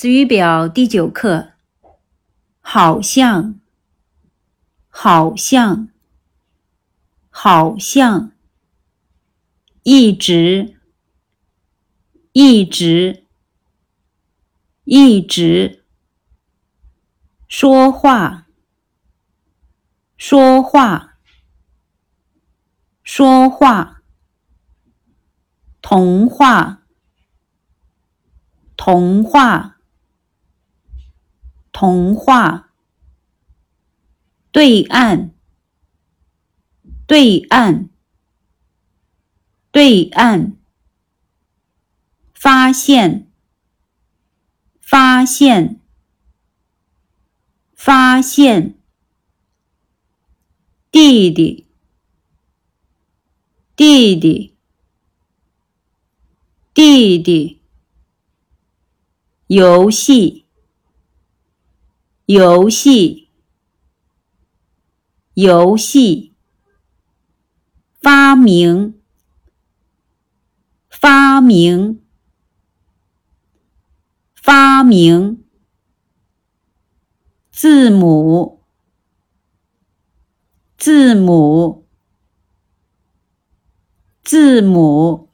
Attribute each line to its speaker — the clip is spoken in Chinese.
Speaker 1: 词语表第九课，好像，好像，好像，一直，一直，一直，说话，说话，说话，童话，童话。童话，对岸，对岸，对岸，发现，发现，发现，弟弟，弟弟，弟弟，游戏。游戏，游戏，发明，发明，发明，字母，字母，字母。